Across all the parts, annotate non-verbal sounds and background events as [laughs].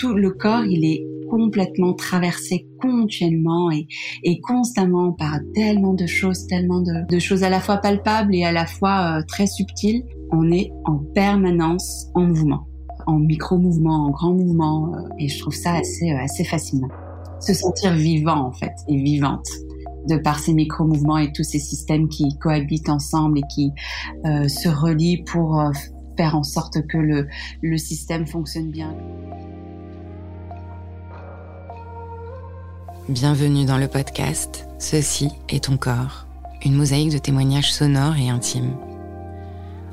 Tout le corps, il est complètement traversé continuellement et, constamment par tellement de choses, tellement de, choses à la fois palpables et à la fois euh, très subtiles. On est en permanence en mouvement, en micro-mouvement, en grand mouvement, euh, et je trouve ça assez, euh, assez fascinant. Se sentir vivant en fait et vivante de par ces micro-mouvements et tous ces systèmes qui cohabitent ensemble et qui se relient pour faire en sorte que le système fonctionne bien. Bienvenue dans le podcast Ceci est ton corps, une mosaïque de témoignages sonores et intimes.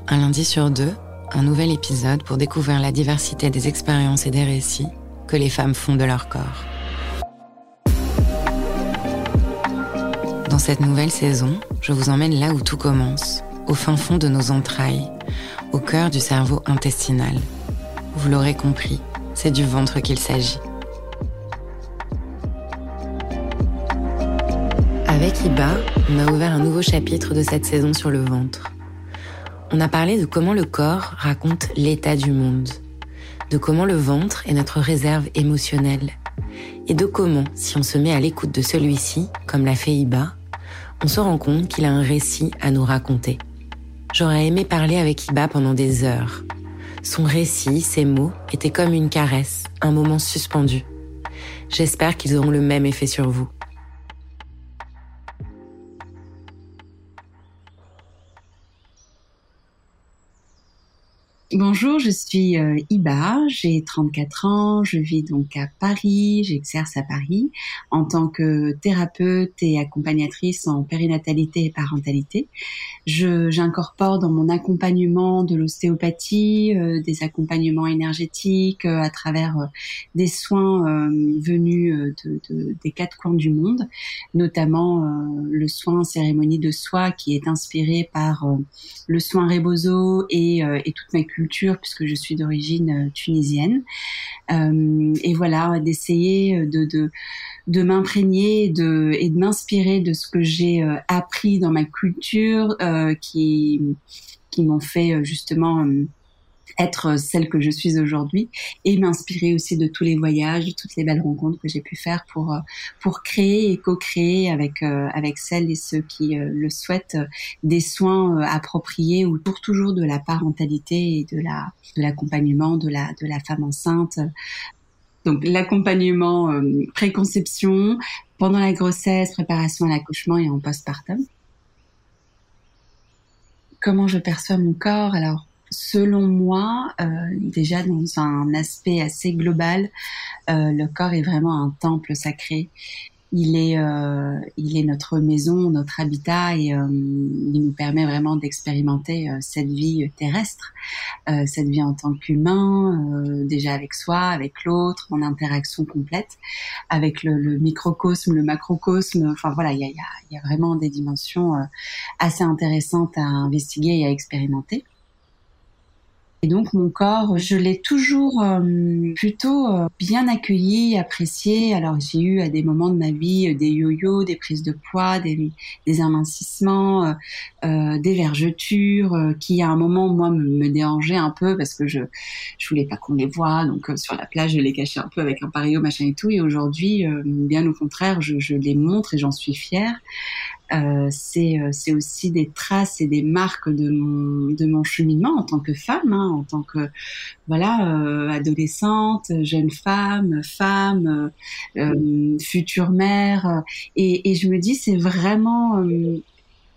Un lundi sur deux, un nouvel épisode pour découvrir la diversité des expériences et des récits que les femmes font de leur corps. Dans cette nouvelle saison, je vous emmène là où tout commence, au fin fond de nos entrailles, au cœur du cerveau intestinal. Vous l'aurez compris, c'est du ventre qu'il s'agit. Avec Iba, on a ouvert un nouveau chapitre de cette saison sur le ventre. On a parlé de comment le corps raconte l'état du monde, de comment le ventre est notre réserve émotionnelle, et de comment, si on se met à l'écoute de celui-ci, comme l'a fait Iba, on se rend compte qu'il a un récit à nous raconter. J'aurais aimé parler avec Iba pendant des heures. Son récit, ses mots, étaient comme une caresse, un moment suspendu. J'espère qu'ils auront le même effet sur vous. Bonjour, je suis euh, Iba, j'ai 34 ans, je vis donc à Paris, j'exerce à Paris en tant que thérapeute et accompagnatrice en périnatalité et parentalité. J'incorpore dans mon accompagnement de l'ostéopathie, euh, des accompagnements énergétiques euh, à travers des soins venus de, de, des quatre coins du monde, notamment le soin cérémonie de soi qui est inspiré par le soin Rebozo et, et toute ma culture puisque je suis d'origine euh, tunisienne. Euh, et voilà, d'essayer de, de, m'imprégner et de m'inspirer de ce que j'ai euh, appris dans ma culture qui, qui m'ont fait justement être celle que je suis aujourd'hui et m'inspirer aussi de tous les voyages, de toutes les belles rencontres que j'ai pu faire pour euh, pour créer et co-créer avec euh, avec celles et ceux qui euh, le souhaitent des soins appropriés autour toujours de la parentalité et de la de l'accompagnement de la de la femme enceinte. Donc l'accompagnement préconception, pendant la grossesse, préparation à l'accouchement et en postpartum. Comment je perçois mon corps Alors? Selon moi, euh, déjà dans un aspect assez global, euh, le corps est vraiment un temple sacré il est, euh, il est notre maison, notre habitat et euh, il nous permet vraiment d'expérimenter euh, cette vie terrestre, cette vie en tant qu'humain, déjà avec soi, avec l'autre, en interaction complète, avec le, le microcosme, le macrocosme. Enfin voilà, il y a, y, a, y a, vraiment des dimensions assez intéressantes à investiguer et à expérimenter. Et donc mon corps, je l'ai toujours euh, plutôt euh, bien accueilli, apprécié. Alors j'ai eu à des moments de ma vie euh, des yo-yo, des prises de poids, des, des amincissements, des vergetures, qui à un moment moi me, dérangeaient un peu parce que je je voulais pas qu'on les voit. Donc sur la plage je les cachais un peu avec un pario machin et tout. Et aujourd'hui, bien au contraire, je, je les montre et j'en suis fière. Euh, c'est euh, c'est aussi des traces et des marques de mon de mon cheminement en tant que femme, hein, en tant que voilà euh, adolescente, jeune femme, femme, future mère. Et, et je me dis c'est vraiment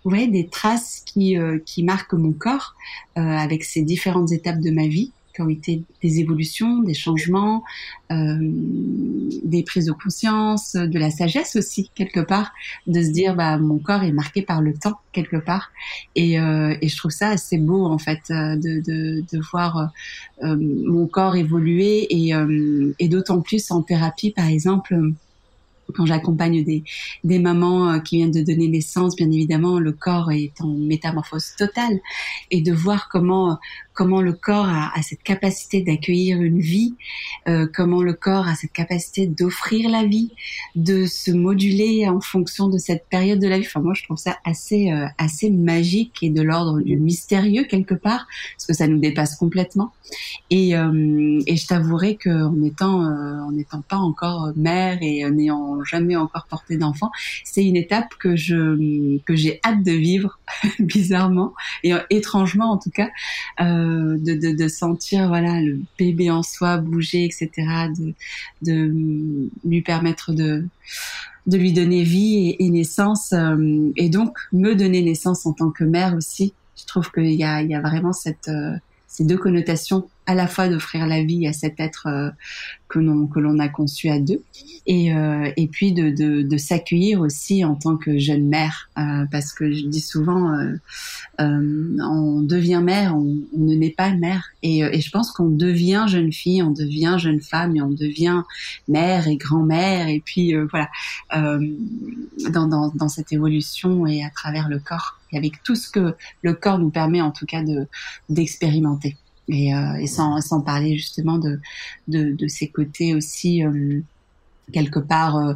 ouais des traces qui qui marquent mon corps avec ces différentes étapes de ma vie qui ont été des évolutions, des changements, euh, des prises de conscience, de la sagesse aussi quelque part, de se dire bah mon corps est marqué par le temps quelque part, et, euh, je trouve ça assez beau en fait euh, de, de, voir mon corps évoluer et, et d'autant plus en thérapie par exemple quand j'accompagne des, des mamans qui viennent de donner naissance, bien évidemment, le corps est en métamorphose totale, et de voir comment comment le corps a, a cette capacité d'accueillir une vie, euh, comment le corps a cette capacité d'offrir la vie, de se moduler en fonction de cette période de la vie. Enfin, moi, je trouve ça assez euh, assez magique et de l'ordre du mystérieux quelque part, parce que ça nous dépasse complètement. Et, euh, et je t'avouerai qu'en étant en n'étant pas encore mère et n'ayant jamais encore porté d'enfant. C'est une étape que je que j'ai hâte de vivre [laughs] bizarrement et étrangement en tout cas euh, de, sentir voilà le bébé en soi bouger etc. De, de lui permettre de de lui donner vie et, naissance euh, et donc me donner naissance en tant que mère aussi. Je trouve qu'il y a, il y a vraiment cette euh, ces deux connotations à la fois d'offrir la vie à cet être euh, que l'on a conçu à deux et euh, et puis de de, de s'accueillir aussi en tant que jeune mère euh, parce que je dis souvent on devient mère on, ne naît pas mère. Et, et je pense qu'on devient jeune fille on devient jeune femme et on devient mère et grand-mère. Et puis voilà dans, dans dans cette évolution et à travers le corps et avec tout ce que le corps nous permet en tout cas de d'expérimenter et, euh, et sans, sans parler justement de, de, de ces côtés aussi euh, quelque part euh,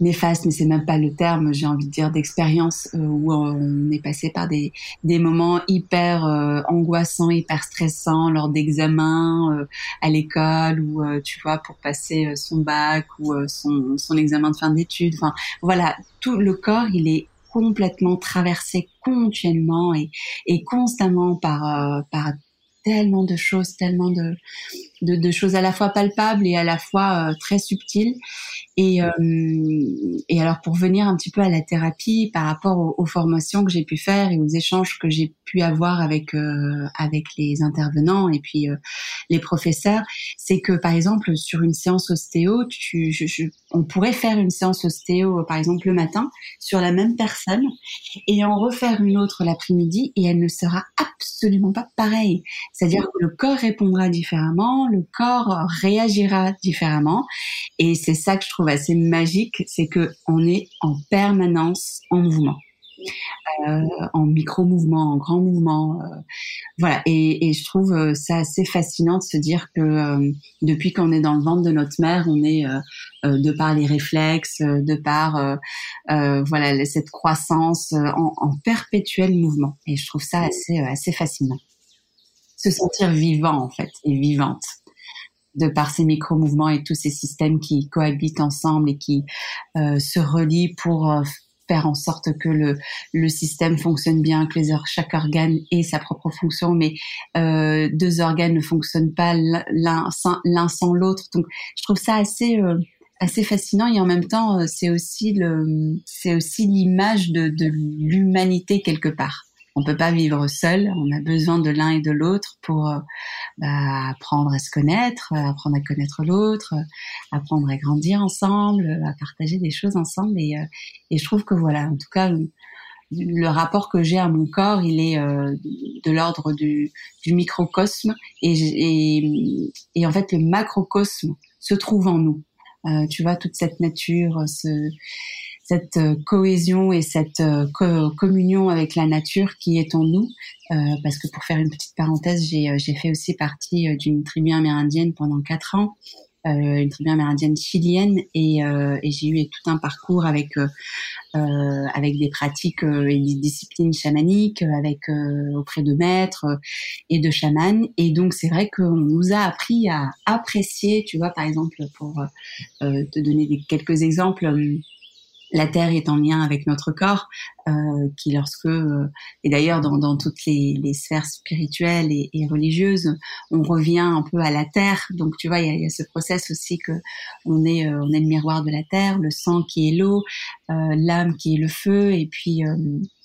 néfastes, mais c'est même pas le terme, j'ai envie de dire d'expérience euh, où on est passé par des, des moments hyper angoissants, hyper stressants lors d'examens à l'école ou tu vois pour passer son bac ou son, son examen de fin d'études. Enfin voilà, tout le corps il est complètement traversé continuellement et, et constamment par, par tellement de choses, tellement de, de, de, choses à la fois palpables et à la fois euh, très subtiles. Et, euh, et alors pour venir un petit peu à la thérapie par rapport aux, aux formations que j'ai pu faire et aux échanges que j'ai pu avoir avec euh, avec les intervenants et puis les professeurs, c'est que par exemple sur une séance ostéo, tu, je, je, on pourrait faire une séance ostéo par exemple le matin sur la même personne et en refaire une autre l'après-midi et elle ne sera absolument pas pareille. C'est-à-dire que le corps répondra différemment, le corps réagira différemment. Et c'est ça que je trouve assez magique, c'est que on est en permanence en mouvement. Euh, en micro mouvement, en grand mouvement, euh, voilà. Et, et, je trouve euh, ça assez fascinant de se dire que euh, depuis qu'on est dans le ventre de notre mère, on est de par les réflexes, de par voilà cette croissance en, en, perpétuel mouvement. Et je trouve ça assez assez fascinant. Se sentir vivant en fait et vivante de par ces micro-mouvements et tous ces systèmes qui cohabitent ensemble et qui euh, se relient pour euh, faire en sorte que le, le système fonctionne bien, que les, chaque organe ait sa propre fonction, mais euh, deux organes ne fonctionnent pas l'un sans, l'autre. Donc, je trouve ça assez euh, assez fascinant. Et en même temps, euh, c'est aussi le c'est aussi l'image de, de l'humanité quelque part on peut pas vivre seul. On a besoin de l'un et de l'autre pour bah, apprendre à se connaître, apprendre à connaître l'autre, apprendre à grandir ensemble, à partager des choses ensemble. Et, je trouve que voilà, en tout cas, le rapport que j'ai à mon corps, il est euh, de l'ordre du, microcosme et, en fait le macrocosme se trouve en nous. Euh, tu vois toute cette nature, ce, cette euh, cohésion et cette euh, communion avec la nature qui est en nous. parce que pour faire une petite parenthèse, j'ai fait aussi partie d'une tribu amérindienne pendant quatre ans euh, une tribu amérindienne chilienne et, euh, et j'ai eu tout un parcours avec euh, avec des pratiques et des disciplines chamaniques, avec auprès de maîtres et de chamans. Et donc c'est vrai qu'on nous a appris à apprécier, tu vois, par exemple pour te donner quelques exemples la terre est en lien avec notre corps, euh, qui lorsque euh, et d'ailleurs dans, dans toutes les, les, sphères spirituelles et, et, religieuses, on revient un peu à la terre. Donc tu vois, il y a, y a, ce process aussi que on est euh, on est le miroir de la terre, le sang qui est l'eau, euh, l'âme qui est le feu, et puis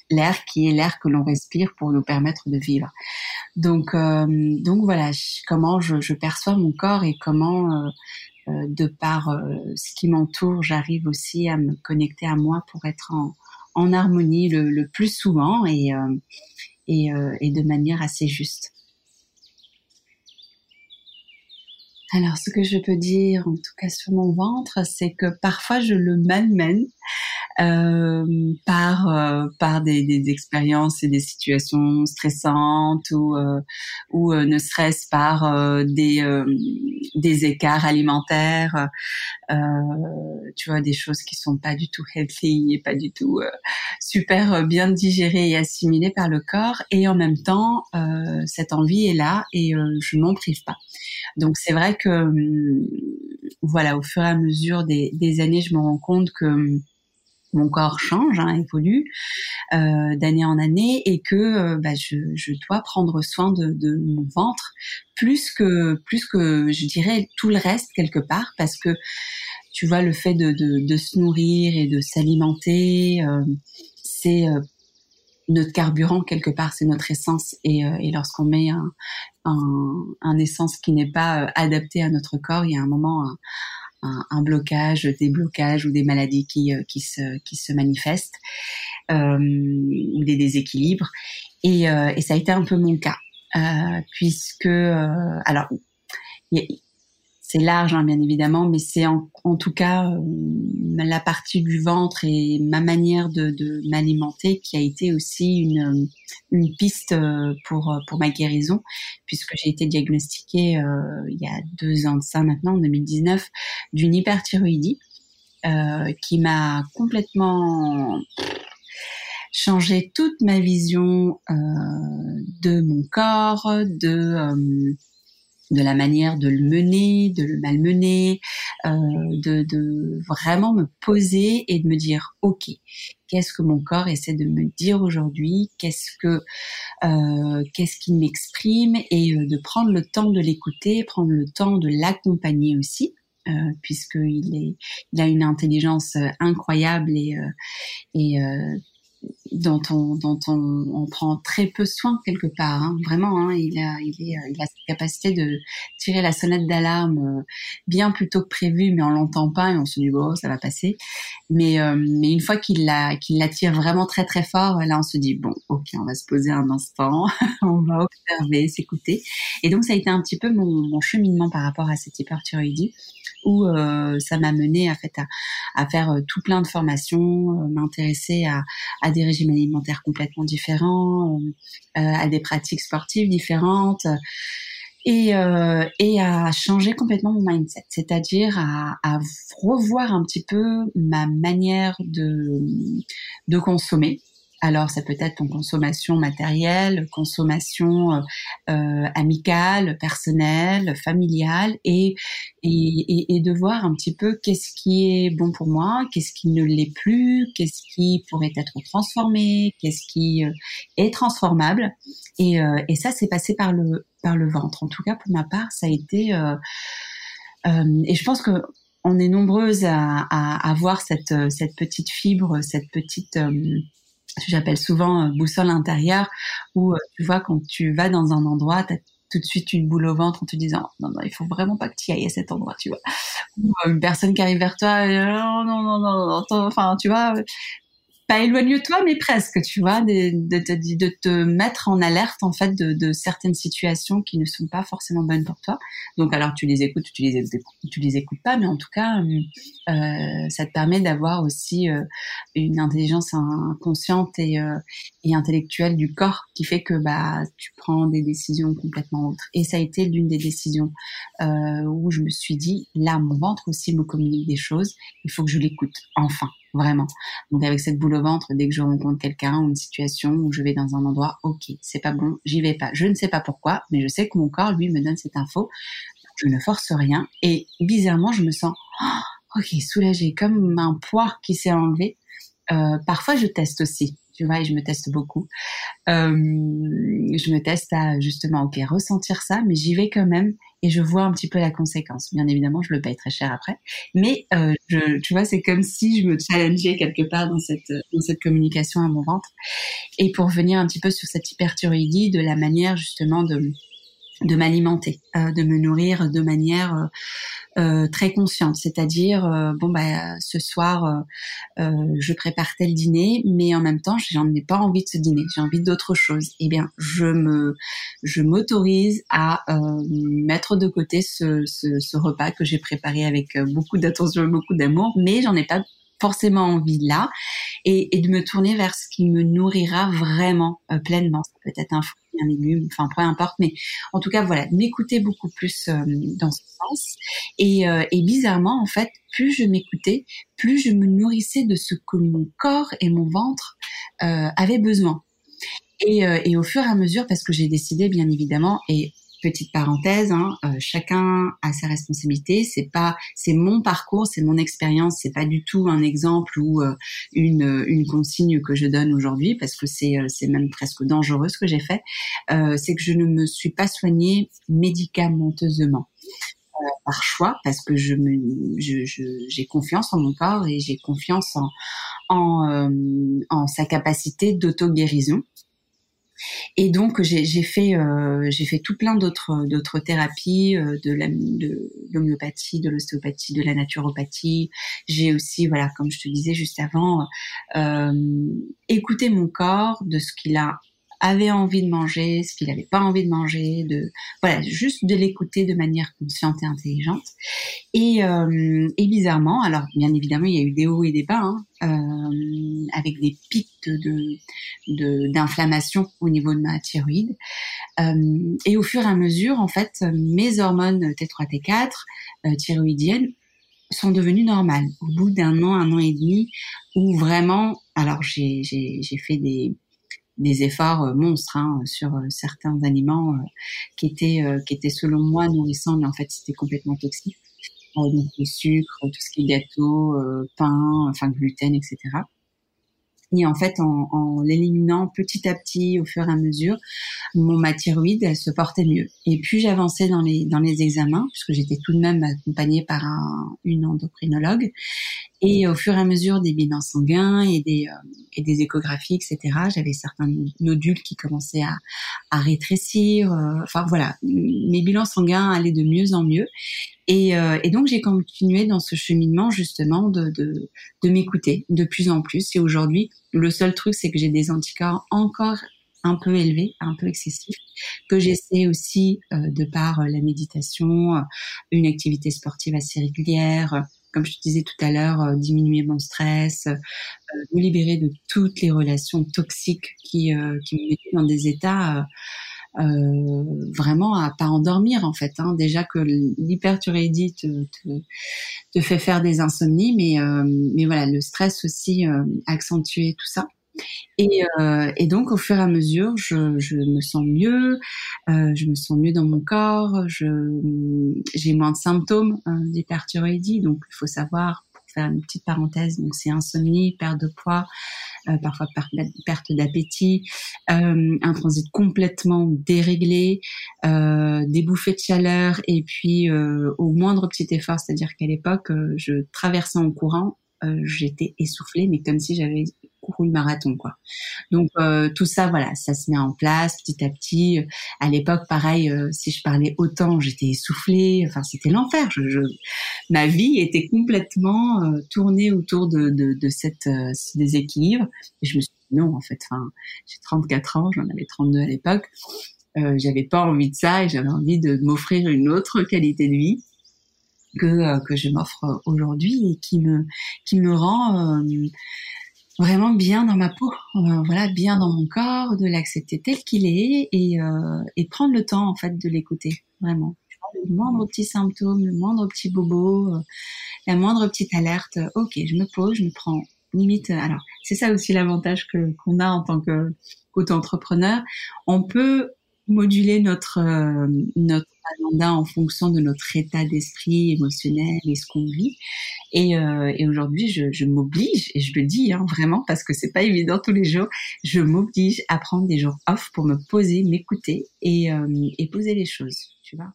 l'air qui est l'air que l'on respire pour nous permettre de vivre. Donc donc voilà, comment je, je, perçois mon corps et comment euh, de par euh, ce qui m'entoure, j'arrive aussi à me connecter à moi pour être en, harmonie le, plus souvent et, euh, et, de manière assez juste. Alors, ce que je peux dire, en tout cas sur mon ventre, c'est que parfois je le malmène euh, par euh, par des, des, expériences et des situations stressantes ou euh, ou ne serait-ce par des des écarts alimentaires, tu vois des choses qui sont pas du tout healthy et pas du tout super bien digérées et assimilées par le corps et en même temps cette envie est là et je m'en prive pas. Donc c'est vrai que hum, voilà au fur et à mesure des, des années je me rends compte que hum, mon corps change, hein, évolue euh, d'année en année et que euh, bah, je, dois prendre soin de, mon ventre plus que plus que je dirais tout le reste quelque part parce que tu vois le fait de, se nourrir et de s'alimenter euh, c'est notre carburant quelque part c'est notre essence et, lorsqu'on met un, essence qui n'est pas adapté à notre corps il y a un moment blocage, des blocages ou des maladies qui, euh, qui, se, qui se manifestent euh, ou des déséquilibres. Et, euh, et, ça a été un peu mon cas, puisque alors c'est large, hein, bien évidemment, mais c'est en, tout cas euh, la partie du ventre et ma manière de, m'alimenter qui a été aussi une, euh, piste euh, pour ma guérison, puisque j'ai été diagnostiquée il y a deux ans de ça maintenant, en 2019, d'une hyperthyroïdie qui m'a complètement changé toute ma vision de mon corps, de de la manière de le mener, de le malmener, euh, de, de, vraiment me poser et de me dire ok, qu'est-ce que mon corps essaie de me dire aujourd'hui, qu'est-ce que euh, qu'est-ce qu'il m'exprime? Et euh, de prendre le temps de l'écouter, prendre le temps de l'accompagner aussi. Euh, puisqu'il est, il a une intelligence euh, incroyable et, et dont on, dont on, prend très peu soin quelque part. Hein. Vraiment, hein, il, a, il, est, il a cette capacité de tirer la sonnette d'alarme euh, bien plus tôt que prévu, mais on l'entend pas et on se dit bon, ça va passer. Mais, euh, mais une fois qu'il la, qu'il la tire vraiment très très fort, là on se dit bon, ok, on va se poser un instant, [laughs] on va observer, s'écouter. Et donc ça a été un petit peu mon, mon cheminement par rapport à cette hyperthyroïdie où euh, ça m'a mené à, fait, à, faire euh, tout plein de formations, euh, m'intéresser à, des régimes alimentaires complètement différents, à des pratiques sportives différentes. Et, à changer complètement mon mindset, c'est-à-dire à, revoir un petit peu ma manière de consommer, alors ça peut être en consommation matérielle, consommation euh, euh, amicale, personnelle, familiale, et, et, et, de voir un petit peu qu'est-ce qui est bon pour moi, qu'est-ce qui ne l'est plus, qu'est-ce qui pourrait être transformé, qu'est-ce qui euh, est transformable. Et, et ça, c'est passé par le par le ventre. En tout cas, pour ma part, ça a été. et je pense que on est nombreuses à, à, à, avoir cette, cette petite fibre, cette petite j'appelle souvent boussole intérieure, où tu vois quand tu vas dans un endroit, tu as tout de suite une boule au ventre en te disant non non il faut vraiment pas que tu ailles à cet endroit tu vois ou une personne qui arrive vers toi non non non, non enfin tu vois pas éloigne toi, mais presque, tu vois, de, te mettre en alerte en fait de, certaines situations qui ne sont pas forcément bonnes pour toi. Donc alors tu les écoutes, tu les les écoutes pas, mais en tout cas, euh, ça te permet d'avoir aussi euh, une intelligence inconsciente et, euh, et intellectuelle du corps qui fait que bah tu prends des décisions complètement autres. Et ça a été l'une des décisions euh, où je me suis dit là, mon ventre aussi me communique des choses, il faut que je l'écoute enfin vraiment. Donc avec cette boule au ventre, dès que je rencontre quelqu'un ou une situation où je vais dans un endroit, ok, c'est pas bon, j'y vais pas. Je ne sais pas pourquoi, mais je sais que mon corps, lui, me donne cette info. Je ne force rien et bizarrement, je me sens, oh, ok, soulagée, comme un poids qui s'est enlevé. Euh, parfois, je teste aussi tu vois, et je me teste beaucoup. Euh, je me teste à justement, ok, ressentir ça, mais j'y vais quand même et je vois un petit peu la conséquence. Bien évidemment, je le paye très cher après, mais euh, je, tu vois, c'est comme si je me challengeais quelque part dans cette dans cette communication à mon ventre. Et pour venir un petit peu sur cette hyperthyroïdie, de la manière justement de de m'alimenter, euh, de me nourrir de manière euh, euh, très consciente, c'est-à-dire bon bah ce soir je prépare tel dîner, mais en même temps j'en ai pas envie de ce dîner, j'ai envie d'autre chose. Eh bien je me je m'autorise à mettre de côté ce, ce, ce repas que j'ai préparé avec beaucoup d'attention et beaucoup d'amour, mais j'en ai pas forcément envie là et, de me tourner vers ce qui me nourrira vraiment euh, pleinement. Peut être un fruit, un légume, enfin peu importe, mais en tout cas voilà, m'écouter beaucoup plus euh, dans ce sens. Et, euh, et bizarrement en fait, plus je m'écoutais, plus je me nourrissais de ce que mon corps et mon ventre avaient besoin. Et, et, au fur et à mesure, parce que j'ai décidé bien évidemment, et petite parenthèse, hein, euh, chacun a ses responsabilités. C'est pas, c'est mon parcours, c'est mon expérience. C'est pas du tout un exemple ou euh, une, consigne que je donne aujourd'hui parce que c'est euh, même presque dangereux ce que j'ai fait. c'est que je ne me suis pas soignée médicamenteusement. par choix parce que je j'ai confiance en mon corps et j'ai confiance en en, en sa capacité d'auto guérison et donc j'ai fait euh, j'ai fait tout plein d'autres d'autres thérapies, euh, de l'homéopathie, de l'ostéopathie, de la naturopathie. J'ai aussi voilà comme je te disais juste avant, euh, écouté mon corps de ce qu'il a avait envie de manger, ce qu'il n'avait pas envie de manger, de voilà, juste de l'écouter de manière consciente et intelligente. Et, euh, et, bizarrement, alors bien évidemment, il y a eu des hauts et des bas, hein, euh, avec des pics de d'inflammation au niveau de ma thyroïde. Euh, et au fur et à mesure, en fait, mes hormones T3, T4 euh, thyroïdiennes sont devenues normales. Au bout d'un an, un an et demi, où vraiment, alors j'ai fait des des efforts euh, monstres hein, sur euh, certains aliments euh, qui étaient qui étaient selon moi nourrissants mais en fait c'était complètement toxique donc le sucre tout ce qui est gâteau pain enfin gluten etc et en fait, en, l'éliminant petit à petit, au fur et à mesure, mon ma thyroïde, se portait mieux. Et puis j'avançais dans les dans les examens, puisque j'étais tout de même accompagnée par un, une endocrinologue. Et au fur et à mesure des bilans sanguins et des euh, et des échographies, etc., j'avais certains nodules qui commençaient à, à rétrécir. Euh, enfin voilà, mes bilans sanguins allaient de mieux en mieux. Et, euh, et, donc j'ai continué dans ce cheminement justement de, de, de m'écouter de plus en plus. Et aujourd'hui, le seul truc, c'est que j'ai des anticorps encore un peu élevés, un peu excessifs, que j'essaie aussi euh, de par euh, la méditation, une activité sportive assez régulière, comme je te disais tout à l'heure, diminuer mon stress, me libérer de toutes les relations toxiques qui, qui me mettaient dans des états euh, vraiment à pas endormir en fait. Hein. Déjà que l'hyperthyroïdie te, te, te, fait faire des insomnies, mais euh, mais voilà, le stress aussi euh, accentuer tout ça. Et, euh, et, donc, au fur et à mesure, je, je me sens mieux, euh, je me sens mieux dans mon corps, je, j'ai moins de symptômes euh, d'hyperthyroïdie. Donc, il faut savoir faire une petite parenthèse, donc c'est insomnie, perte de poids, euh, parfois perte d'appétit, euh, un transit complètement déréglé, euh, des bouffées de chaleur et puis au moindre petit effort, c'est-à-dire qu'à l'époque, je traversais en courant, j'étais essoufflée, mais comme si j'avais couru le marathon, quoi. Donc euh, tout ça, voilà, ça se met en place petit à petit. À l'époque, pareil, euh, si je parlais autant, j'étais essoufflée. Enfin, c'était l'enfer. Ma vie était complètement euh, tournée autour de, de, de ce déséquilibre. Et je me suis dit non, en fait, enfin, j'ai 34 ans, j'en avais 32 à l'époque. J'avais pas envie de ça et j'avais envie de m'offrir une autre qualité de vie que que je m'offre aujourd'hui et qui me qui me rend vraiment bien dans ma peau, euh, voilà, bien dans mon corps, de l'accepter tel qu'il est et, et prendre le temps en fait de l'écouter, vraiment. Le moindre petit symptôme, le moindre petit bobo, la moindre petite alerte, ok, je me pose, je me prends limite. Alors, c'est ça aussi l'avantage que qu'on a en tant que qu'auto-entrepreneur. On peut moduler notre euh, notre en fonction de notre état d'esprit émotionnel et ce qu'on vit. Et, euh, aujourd'hui, je, je m'oblige, et je le dis hein, vraiment parce que c'est pas évident tous les jours, je m'oblige à prendre des jours off pour me poser, m'écouter et, euh, et poser les choses, tu vois.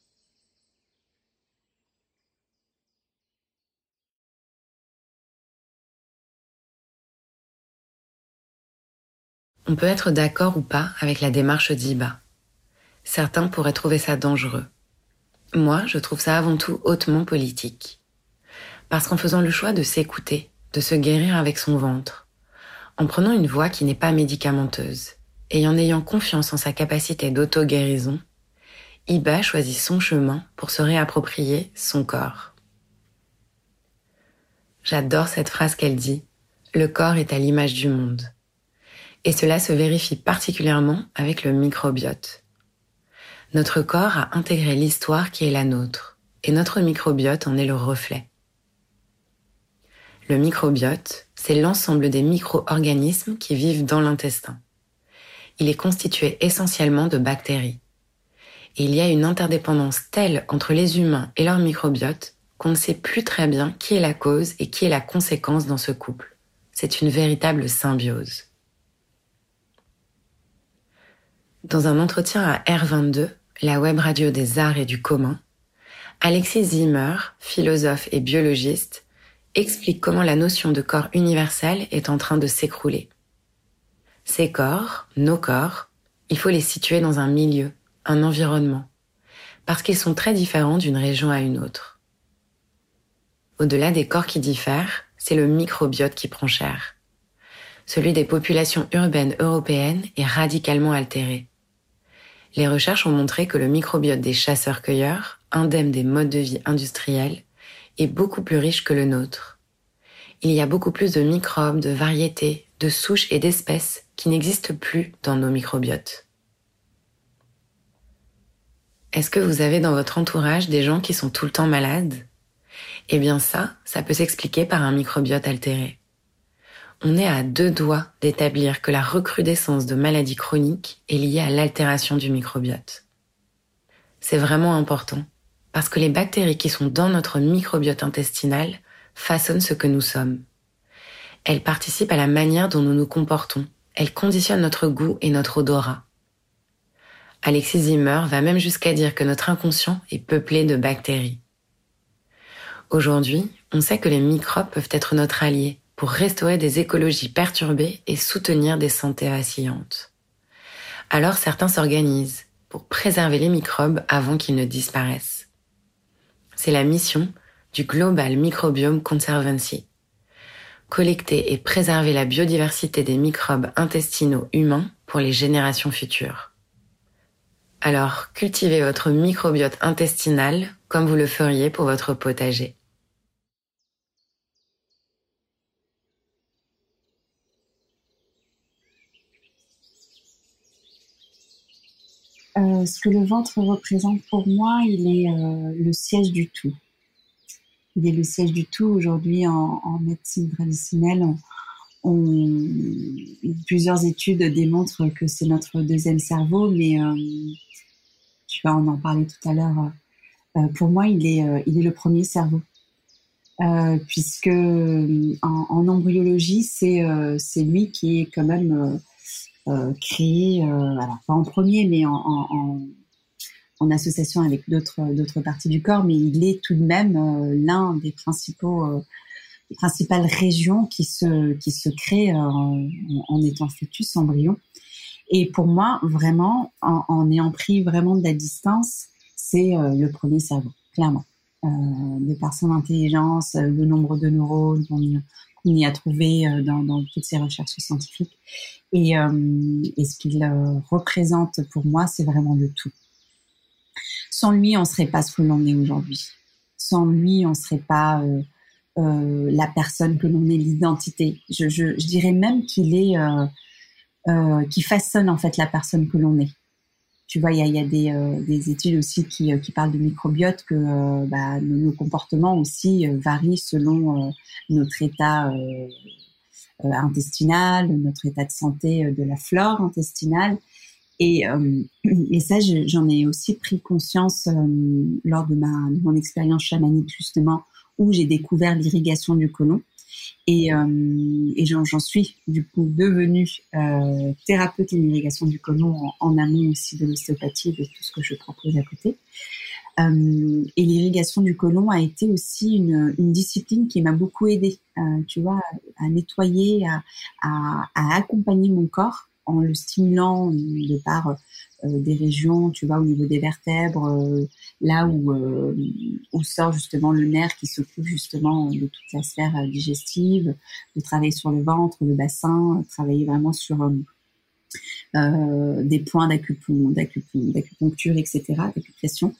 On peut être d'accord ou pas avec la démarche d'Iba. Certains pourraient trouver ça dangereux. Moi, je trouve ça avant tout hautement politique. Parce qu'en faisant le choix de s'écouter, de se guérir avec son ventre, en prenant une voie qui n'est pas médicamenteuse, et en ayant confiance en sa capacité d'auto-guérison, Iba choisit son chemin pour se réapproprier son corps. J'adore cette phrase qu'elle dit, le corps est à l'image du monde. Et cela se vérifie particulièrement avec le microbiote. Notre corps a intégré l'histoire qui est la nôtre, et notre microbiote en est le reflet. Le microbiote, c'est l'ensemble des micro-organismes qui vivent dans l'intestin. Il est constitué essentiellement de bactéries. Et il y a une interdépendance telle entre les humains et leur microbiote qu'on ne sait plus très bien qui est la cause et qui est la conséquence dans ce couple. C'est une véritable symbiose. Dans un entretien à R22, la web radio des arts et du commun, Alexis Zimmer, philosophe et biologiste, explique comment la notion de corps universel est en train de s'écrouler. Ces corps, nos corps, il faut les situer dans un milieu, un environnement, parce qu'ils sont très différents d'une région à une autre. Au-delà des corps qui diffèrent, c'est le microbiote qui prend cher. Celui des populations urbaines européennes est radicalement altéré les recherches ont montré que le microbiote des chasseurs-cueilleurs, indemne des modes de vie industriels, est beaucoup plus riche que le nôtre. Il y a beaucoup plus de microbes, de variétés, de souches et d'espèces qui n'existent plus dans nos microbiotes. Est-ce que vous avez dans votre entourage des gens qui sont tout le temps malades? Eh bien ça, ça peut s'expliquer par un microbiote altéré on est à deux doigts d'établir que la recrudescence de maladies chroniques est liée à l'altération du microbiote. C'est vraiment important, parce que les bactéries qui sont dans notre microbiote intestinal façonnent ce que nous sommes. Elles participent à la manière dont nous nous comportons, elles conditionnent notre goût et notre odorat. Alexis Zimmer va même jusqu'à dire que notre inconscient est peuplé de bactéries. Aujourd'hui, on sait que les microbes peuvent être notre allié, pour restaurer des écologies perturbées et soutenir des santé vacillantes. Alors certains s'organisent pour préserver les microbes avant qu'ils ne disparaissent. C'est la mission du Global Microbiome Conservancy. Collecter et préserver la biodiversité des microbes intestinaux humains pour les générations futures. Alors, cultivez votre microbiote intestinal comme vous le feriez pour votre potager. Euh, ce que le ventre représente pour moi, il est euh, le siège du tout. Il est le siège du tout. Aujourd'hui, en, médecine traditionnelle, plusieurs études démontrent que c'est notre deuxième cerveau, mais euh, tu vas en parler tout à l'heure. pour moi, il est, le premier cerveau. puisque en, embryologie, c'est lui qui est quand même créé, euh, pas en premier, mais en, association avec d'autres parties du corps, mais il est tout de même euh, l'un des principaux principales régions qui se qui se créent en, étant fœtus, embryon. Et pour moi, vraiment, en, en, ayant pris vraiment de la distance, c'est le premier cerveau, clairement. Euh, de par son intelligence, le nombre de neurones qu'on y a trouvé dans, dans, toutes ces recherches scientifiques. Et, et ce qu'il représente pour moi, c'est vraiment le tout. Sans lui, on serait pas ce que l'on est aujourd'hui. Sans lui, on serait pas euh, euh, la personne que l'on est, l'identité. Je, dirais même qu'il est, euh, euh qui façonne en fait la personne que l'on est. Tu vois, il y a, y a des, euh, des, études aussi qui, qui, parlent de microbiote, que bah, nos, comportements aussi varient selon notre état intestinal, notre état de santé de la flore intestinale. Et, euh, et ça, j'en ai aussi pris conscience euh, lors de, ma, de mon expérience chamanique, justement, où j'ai découvert l'irrigation du côlon. Et, euh, et j'en suis du coup devenue euh, thérapeute en irrigation du côlon en, amont aussi de l'ostéopathie, de tout ce que je propose à côté. Euh, et l'irrigation du côlon a été aussi une, une discipline qui m'a beaucoup aidée, euh, tu vois, à nettoyer, à, à, à, accompagner mon corps en le stimulant de par euh, des régions, tu vois, au niveau des vertèbres, euh, là où, euh, où sort justement le nerf qui s'occupe justement de toute la sphère digestive, de travailler sur le ventre, le bassin, travailler vraiment sur des points d'acupuncture, etc., d'acupression.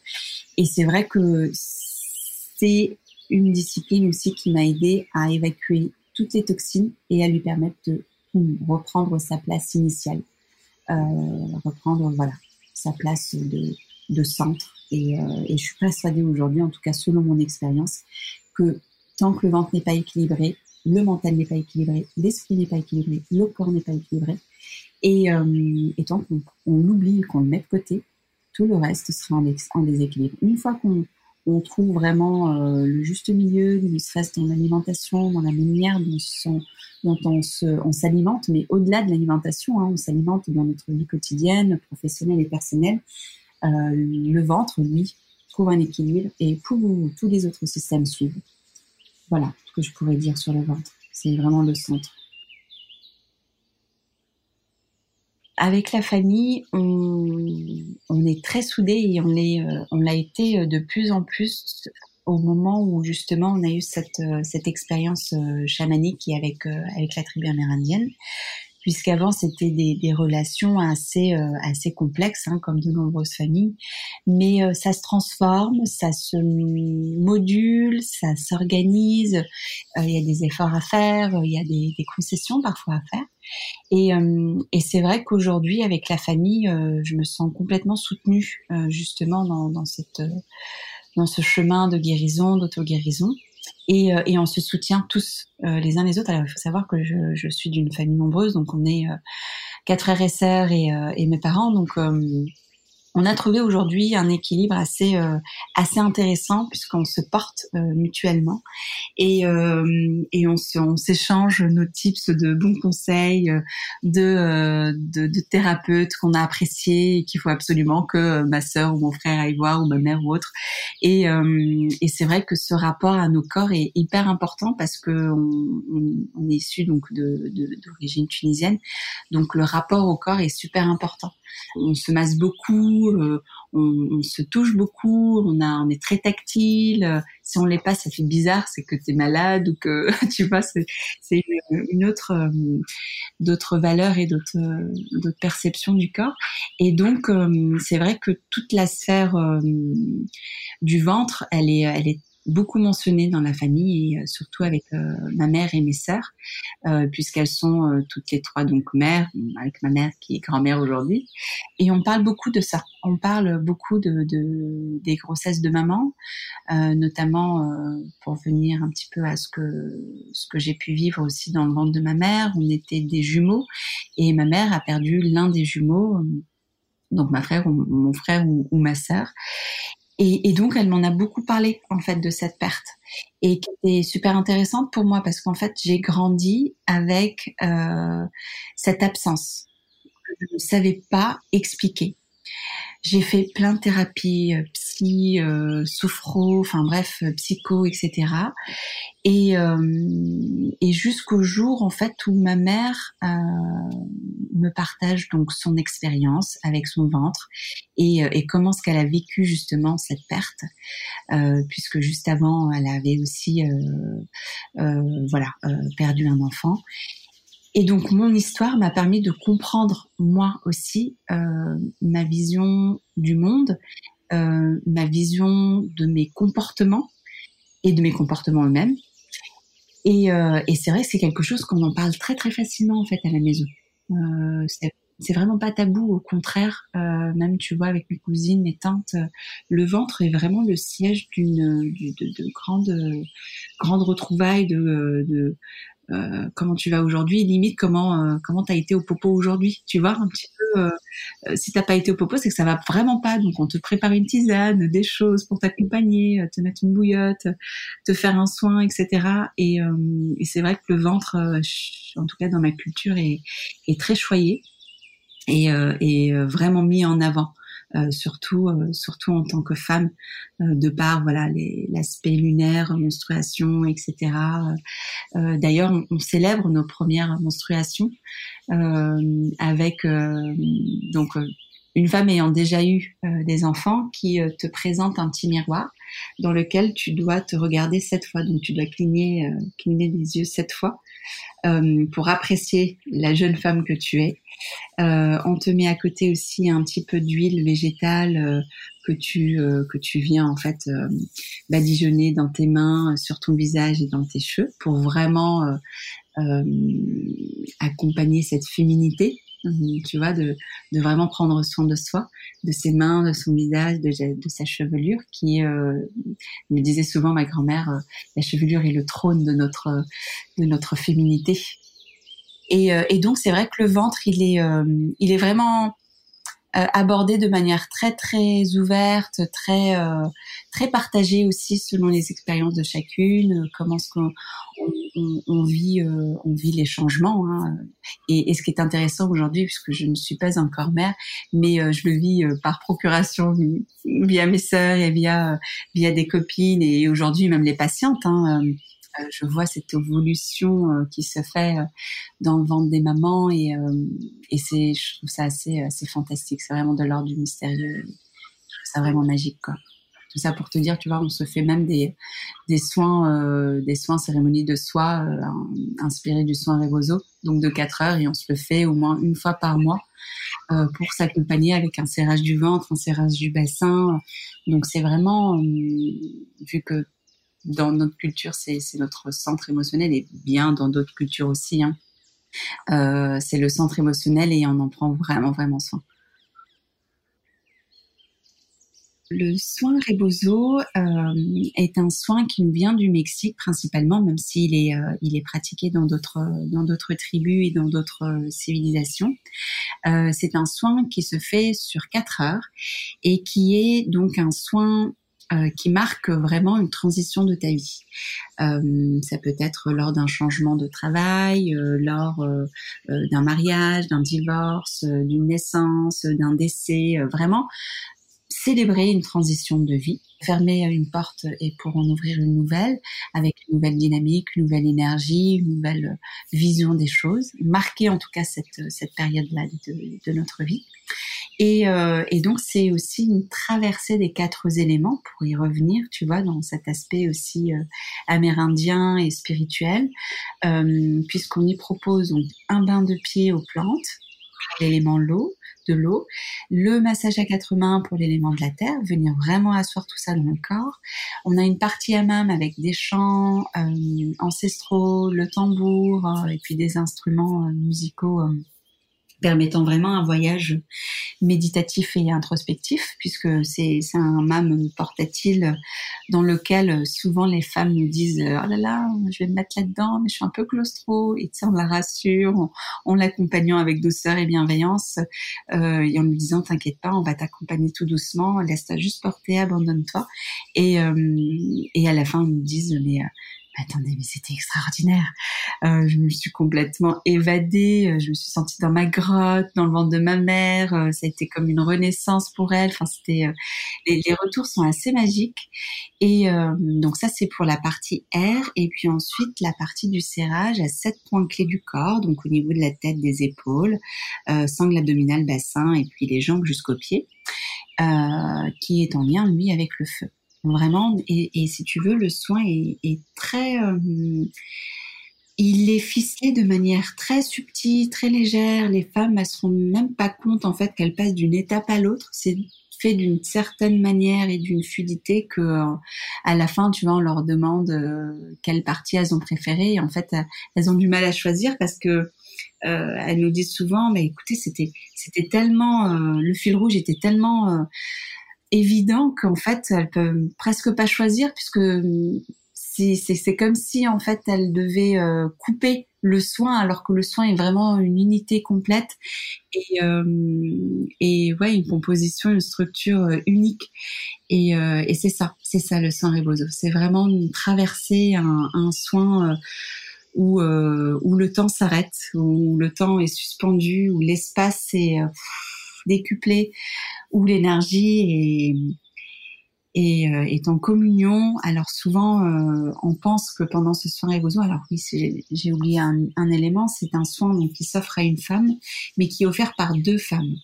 Et c'est vrai que c'est une discipline aussi qui m'a aidé à évacuer toutes les toxines et à lui permettre de reprendre sa place initiale, euh, reprendre voilà sa place de, centre. Et, euh, et, je suis persuadée aujourd'hui, en tout cas selon mon expérience, que tant que le ventre n'est pas équilibré, le mental n'est pas équilibré, l'esprit n'est pas équilibré, le corps n'est pas équilibré, et, euh, tant qu'on on l'oublie, qu'on le met de côté, tout le reste sera en, en déséquilibre. Une fois qu'on on trouve vraiment euh, le juste milieu, ne serait-ce dans l'alimentation, dans la manière dont, on s'alimente, mais au-delà de l'alimentation, hein, on s'alimente dans notre vie quotidienne, professionnelle et personnelle. Euh, le ventre, lui, trouve un équilibre et tous les autres systèmes suivent. Voilà ce que je pourrais dire sur le ventre. C'est vraiment le centre. Avec la famille, on, est très soudés et on est, euh, l'a été euh, de plus en plus au moment où justement on a eu cette, euh, expérience chamanique avec, avec la tribu amérindienne puisqu'avant c'était des, relations assez euh, assez complexes, hein, comme de nombreuses familles. Mais euh, ça se transforme, ça se module, ça s'organise. Euh, il y a des efforts à faire, il y a des, concessions parfois à faire. Et, et c'est vrai qu'aujourd'hui, avec la famille, je me sens complètement soutenue justement dans, dans cette dans ce chemin de guérison, d'auto-guérison et, euh, et on se soutient tous euh, les uns les autres. Alors il faut savoir que je, je suis d'une famille nombreuse, donc on est euh, quatre frères et sœurs et, et mes parents, donc on a trouvé aujourd'hui un équilibre assez euh, assez intéressant puisqu'on se porte euh, mutuellement. Et euh, et on s'échange nos tips de bons conseils de de, thérapeutes qu'on a appréciés et qu'il faut absolument que ma sœur ou mon frère aille voir ou ma mère ou autre. Et et c'est vrai que ce rapport à nos corps est hyper important parce que on, est issu donc d'origine tunisienne. Donc le rapport au corps est super important. On se masse beaucoup, euh, on, se touche beaucoup, on est très tactile. Si on l'est pas, ça fait bizarre, c'est que tu es malade ou que [laughs] tu vois, c'est, une, autre, euh, d'autres valeurs et d'autres, perceptions du corps. Et donc, euh, c'est vrai que toute la sphère du ventre, elle est, elle est beaucoup mentionné dans la famille et euh, surtout avec euh, ma mère et mes sœurs, euh, puisqu'elles sont toutes les trois donc mères, avec ma mère qui est grand-mère aujourd'hui. Et on parle beaucoup de ça. On parle beaucoup de, de des grossesses de maman, notamment pour venir un petit peu à ce que ce que j'ai pu vivre aussi dans le ventre de ma mère. On était des jumeaux et ma mère a perdu l'un des jumeaux donc ma frère ou mon frère ou, ou ma sœur. Et, donc, elle m'en a beaucoup parlé, en fait, de cette perte. Et qui était super intéressante pour moi parce qu'en fait, j'ai grandi avec euh, cette absence je ne savais pas expliquer. J'ai fait plein de thérapies euh, psy, euh, enfin bref, psycho, etc. Et, euh, et jusqu'au jour en fait où ma mère euh, me partage donc son expérience avec son ventre et, et comment ce qu'elle a vécu justement cette perte, euh, puisque juste avant elle avait aussi voilà perdu un enfant. Et donc mon histoire m'a permis de comprendre moi aussi ma vision du monde, ma vision de mes comportements et de mes comportements eux-mêmes et, euh, et c'est vrai que c'est quelque chose qu'on en parle très très facilement en fait à la maison. Euh, c'est vraiment pas tabou, au contraire. Euh, même tu vois avec mes cousines, mes tantes, euh, le ventre est vraiment le siège d'une de, de, grandes grandes retrouvailles de euh, comment tu vas aujourd'hui, limite comment euh, comment t'as été au popo aujourd'hui, tu vois un petit peu. Euh, euh, si t'as pas été au popo, c'est que ça va vraiment pas. Donc on te prépare une tisane, des choses pour t'accompagner, te mettre une bouillotte, te faire un soin, etc. Et, et c'est vrai que le ventre, en tout cas dans ma culture, est, est très choyé et, et vraiment mis en avant. Euh, surtout euh, surtout en tant que femme, euh, de par voilà l'aspect lunaire, menstruation, etc. D'ailleurs, on, on, célèbre nos premières menstruations avec donc une femme ayant déjà eu des enfants qui te présente un petit miroir dans lequel tu dois te regarder sept fois. Donc tu dois cligner, cligner des yeux sept fois euh, pour apprécier la jeune femme que tu es. Euh, on te met à côté aussi un petit peu d'huile végétale euh, que tu que tu viens en fait badigeonner dans tes mains, sur ton visage et dans tes cheveux pour vraiment accompagner cette féminité tu vois, de, de, vraiment prendre soin de soi, de ses mains, de son visage, de, de sa chevelure, qui euh, me disait souvent ma grand-mère, euh, la chevelure est le trône de notre de notre féminité. Et, euh, et donc c'est vrai que le ventre, il est il est vraiment abordé de manière très très ouverte, très très partagée aussi selon les expériences de chacune, comment ce qu'on on, on, vit on vit les changements. Hein. Et, et, ce qui est intéressant aujourd'hui, puisque je ne suis pas encore mère, mais je le vis par procuration via mes sœurs et via via des copines et aujourd'hui même les patientes. Hein, euh, je vois cette évolution euh, qui se fait euh, dans le ventre des mamans et, et c'est, je trouve ça assez, assez fantastique. C'est vraiment de l'ordre du mystérieux. Je trouve ça vraiment magique, quoi. Tout ça pour te dire, tu vois, on se fait même des, des soins, des soins cérémonies de soie inspirés du soin Rebozo, donc de 4 heures, et on se le fait au moins une fois par mois pour s'accompagner avec un serrage du ventre, un serrage du bassin. Donc c'est vraiment, vu que dans notre culture, c'est notre centre émotionnel et bien dans d'autres cultures aussi. Hein. Euh, c'est le centre émotionnel et on en prend vraiment, vraiment soin. Le soin Rebozo euh, est un soin qui nous vient du Mexique principalement, même s'il est, euh, il est pratiqué dans d'autres, tribus et dans d'autres civilisations. c'est un soin qui se fait sur quatre heures et qui est donc un soin euh, qui marque vraiment une transition de ta vie. Euh, ça peut être lors d'un changement de travail, euh, lors euh, euh, d'un mariage, d'un divorce, d'une naissance, d'un décès. vraiment célébrer une transition de vie, fermer une porte et pour en ouvrir une nouvelle, avec une nouvelle dynamique, une nouvelle énergie, une nouvelle vision des choses, marquer en tout cas cette, cette période-là de, de notre vie. Et, euh, et donc c'est aussi une traversée des quatre éléments pour y revenir, tu vois, dans cet aspect aussi euh, amérindien et spirituel, euh, puisqu'on y propose donc un bain de pied aux plantes, l'élément l'eau, l'eau, le massage à quatre mains pour l'élément de la terre, venir vraiment asseoir tout ça dans le corps. On a une partie à même avec des chants euh, ancestraux, le tambour euh, et puis des instruments euh, musicaux permettant vraiment un voyage méditatif et introspectif, puisque c'est un MAM portatil dans lequel souvent les femmes nous disent oh là là, je vais me mettre là-dedans, mais je suis un peu claustro, et on la rassure, en, l'accompagnant avec douceur et bienveillance, euh, et en lui disant t'inquiète pas, on va t'accompagner tout doucement, laisse-toi juste porter, abandonne-toi, et, euh, et à la fin ils nous disent mais attendez, mais c'était extraordinaire. Euh, je me suis complètement évadée, euh, je me suis sentie dans ma grotte, dans le ventre de ma mère. Euh, ça a été comme une renaissance pour elle. Enfin, c'était les, les, retours sont assez magiques. Et donc ça, c'est pour la partie R. Et puis ensuite, la partie du serrage à sept points clés du corps, donc au niveau de la tête, des épaules, sangle abdominale, bassin, et puis les jambes jusqu'aux pieds, qui est en lien lui avec le feu. Vraiment, et, si tu veux, le soin est, très... Euh, il est ficelé de manière très subtile, très légère. Les femmes, elles se rendent même pas compte en fait qu'elles passent d'une étape à l'autre. C'est fait d'une certaine manière et d'une fluidité que euh, à la fin, tu vois, on leur demande euh, quelle partie elles ont préférée. Et en fait, elles ont du mal à choisir parce que elles nous disent souvent, mais écoutez, c'était c'était tellement le fil rouge était tellement évident qu'en fait, elles peuvent presque pas choisir puisque c'est comme si en fait elles devaient euh, couper le soin alors que le soin est vraiment une unité complète et, euh, et ouais une composition une structure euh, unique. Et, euh, et c'est ça c'est ça le soin Rebozo. C'est vraiment traverser un, un soin où où le temps s'arrête où le temps est suspendu où l'espace est décuplé où l'énergie est, euh, est, en communion. Alors souvent, euh, on pense que pendant ce soin égozo, alors oui, j'ai oublié un, élément, c'est un soin donc, qui s'offre à une femme, mais qui est offert par deux femmes.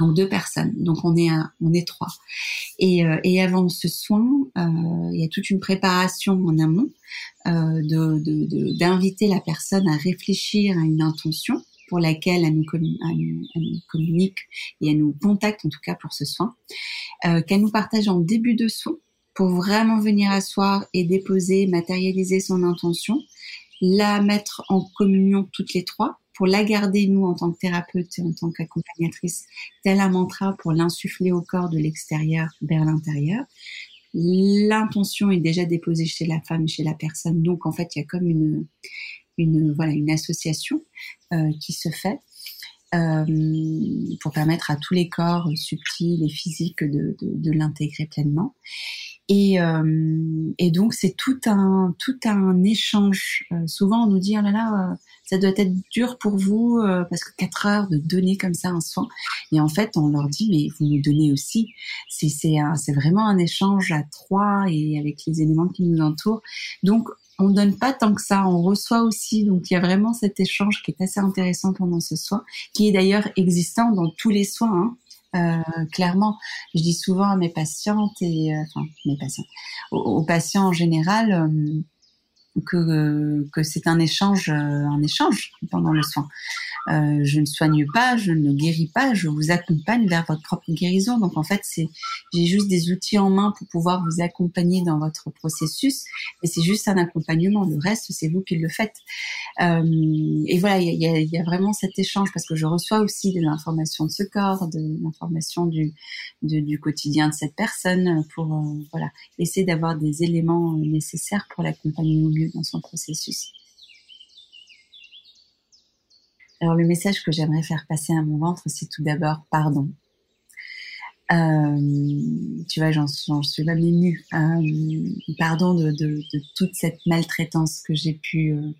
Donc deux personnes, donc on est on est trois. Et, euh, et avant ce soin, il y a toute une préparation en amont de d'inviter la personne à réfléchir à une intention pour laquelle elle nous, communique et elle nous contacte en tout cas pour ce soin, euh, qu'elle nous partage en début de soin pour vraiment venir asseoir et déposer, matérialiser son intention, la mettre en communion toutes les trois pour la garder nous en tant que thérapeute et en tant qu'accompagnatrice, tel un mantra pour l'insuffler au corps de l'extérieur vers l'intérieur. L'intention est déjà déposée chez la femme, chez la personne. Donc en fait, il y a comme une, voilà une association qui se fait euh, pour permettre à tous les corps subtils et physiques de, de, l'intégrer pleinement. Et, euh, et, donc c'est tout un tout un échange. Euh, souvent on nous dit oh là là euh, ça doit être dur pour vous euh, parce que quatre heures de donner comme ça un soin. Et en fait on leur dit mais vous nous donnez aussi. C'est c'est c'est vraiment un échange à trois et avec les éléments qui nous entourent. Donc on donne pas tant que ça, on reçoit aussi. Donc il y a vraiment cet échange qui est assez intéressant pendant ce soin, qui est d'ailleurs existant dans tous les soins. Hein. Euh, clairement, je dis souvent à mes patientes et euh, enfin mes patients, aux, patients en général euh, que que c'est un échange, un échange pendant le soin. Euh, je ne soigne pas, je ne guéris pas, je vous accompagne vers votre propre guérison. Donc en fait, c'est j'ai juste des outils en main pour pouvoir vous accompagner dans votre processus, mais c'est juste un accompagnement. Le reste, c'est vous qui le faites. Euh, et voilà, il y a, y a, vraiment cet échange parce que je reçois aussi de l'information de ce corps, de l'information du, du quotidien de cette personne pour euh, voilà essayer d'avoir des éléments nécessaires pour l'accompagner au mieux dans son processus. Alors le message que j'aimerais faire passer à mon ventre, c'est tout d'abord pardon. Euh, tu vois, j'en suis même émue. Euh, pardon de, toute cette maltraitance que j'ai pu euh,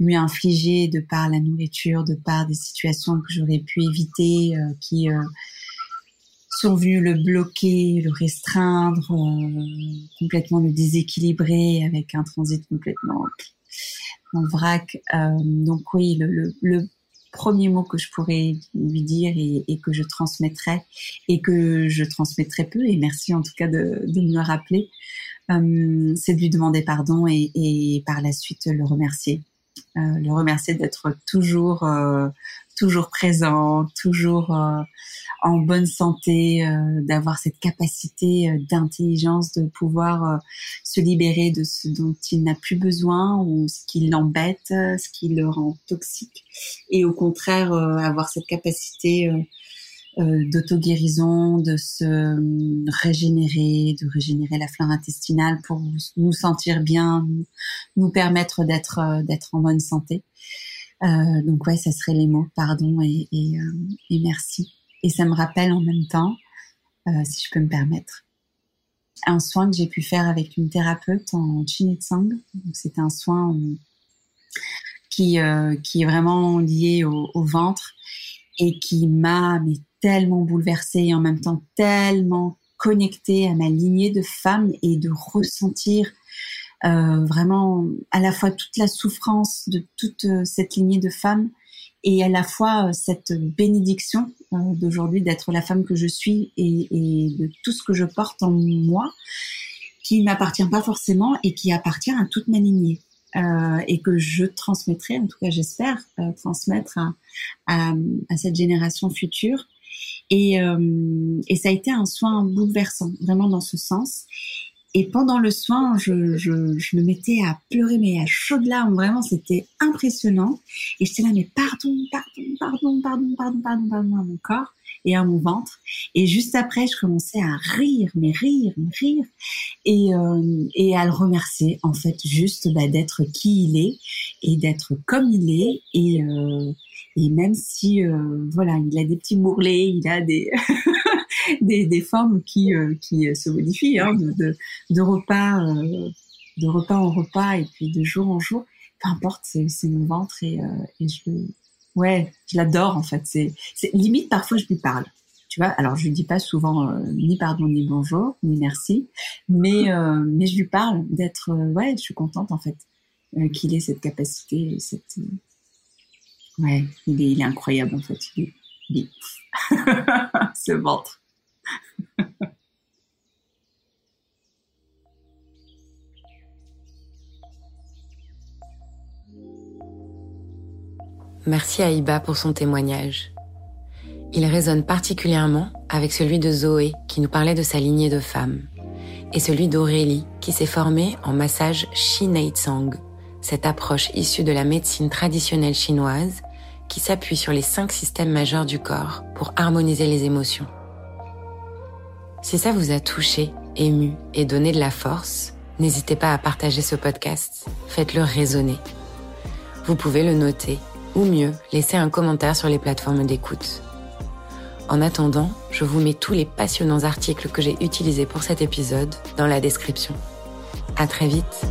lui infliger de par la nourriture, de par des situations que j'aurais pu éviter, euh, qui euh, sont venues le bloquer, le restreindre, complètement le déséquilibrer avec un transit complètement en vrac. donc oui, le, le, le premier mot que je pourrais lui dire et, que je transmettrai et que je transmettrai peu et merci en tout cas de, de me le rappeler euh, c'est de lui demander pardon et, et, par la suite le remercier euh, le remercier d'être toujours euh, toujours présent toujours euh, en bonne santé, euh, d'avoir cette capacité euh, d'intelligence de pouvoir euh, se libérer de ce dont il n'a plus besoin ou ce qui l'embête, ce qui le rend toxique, et au contraire avoir cette capacité d'auto-guérison, de se régénérer, de régénérer la flore intestinale pour nous sentir bien, nous permettre d'être d'être en bonne santé. Euh, donc ouais, ça serait les mots pardon et, et, merci et ça me rappelle en même temps, euh, si je peux me permettre, un soin que j'ai pu faire avec une thérapeute en Chinitsang. C'est un soin qui, qui est vraiment lié au, ventre et qui m'a tellement bouleversée et en même temps tellement connectée à ma lignée de femmes et de ressentir euh, vraiment à la fois toute la souffrance de toute euh, cette lignée de femmes et à la fois euh, cette bénédiction d'aujourd'hui d'être la femme que je suis et, et, de tout ce que je porte en moi qui m'appartient pas forcément et qui appartient à toute ma lignée. Euh, et que je transmettrai, en tout cas j'espère euh, transmettre à, à, à, cette génération future. Et, euh, et ça a été un soin bouleversant, vraiment dans ce sens. Et pendant le soin, je, je, je, me mettais à pleurer, mais à chaudes larmes. Vraiment, c'était impressionnant. Et j'étais là, mais pardon, pardon, pardon, pardon, pardon, pardon, pardon à mon corps et à mon ventre. Et juste après, je commençais à rire, mais rire, mais rire, et, euh, et à le remercier, en fait, juste bah, d'être qui il est et d'être comme il est. Et, euh, et même si, euh, voilà, il a des petits bourrelets, il a des... [laughs] des, des, formes qui, euh, qui se modifient, hein, de, de, repas, euh, de repas en repas et puis de jour en jour. Peu importe, c'est mon ventre et, euh, et je, ouais, je l'adore en fait. C'est limite parfois je lui parle. Tu vois, alors je lui dis pas souvent ni pardon ni bonjour ni merci, mais mais je lui parle d'être ouais, je suis contente en fait qu'il ait cette capacité, cette ouais, il est, incroyable en fait. [laughs] Ce ventre. [laughs] Merci à Iba pour son témoignage. Il résonne particulièrement avec celui de Zoé qui nous parlait de sa lignée de femmes et celui d'Aurélie qui s'est formée en massage Tsang, cette approche issue de la médecine traditionnelle chinoise qui s'appuie sur les cinq systèmes majeurs du corps pour harmoniser les émotions. Si ça vous a touché, ému et donné de la force, n'hésitez pas à partager ce podcast. Faites-le résonner. Vous pouvez le noter ou mieux, laisser un commentaire sur les plateformes d'écoute. En attendant, je vous mets tous les passionnants articles que j'ai utilisés pour cet épisode dans la description. À très vite!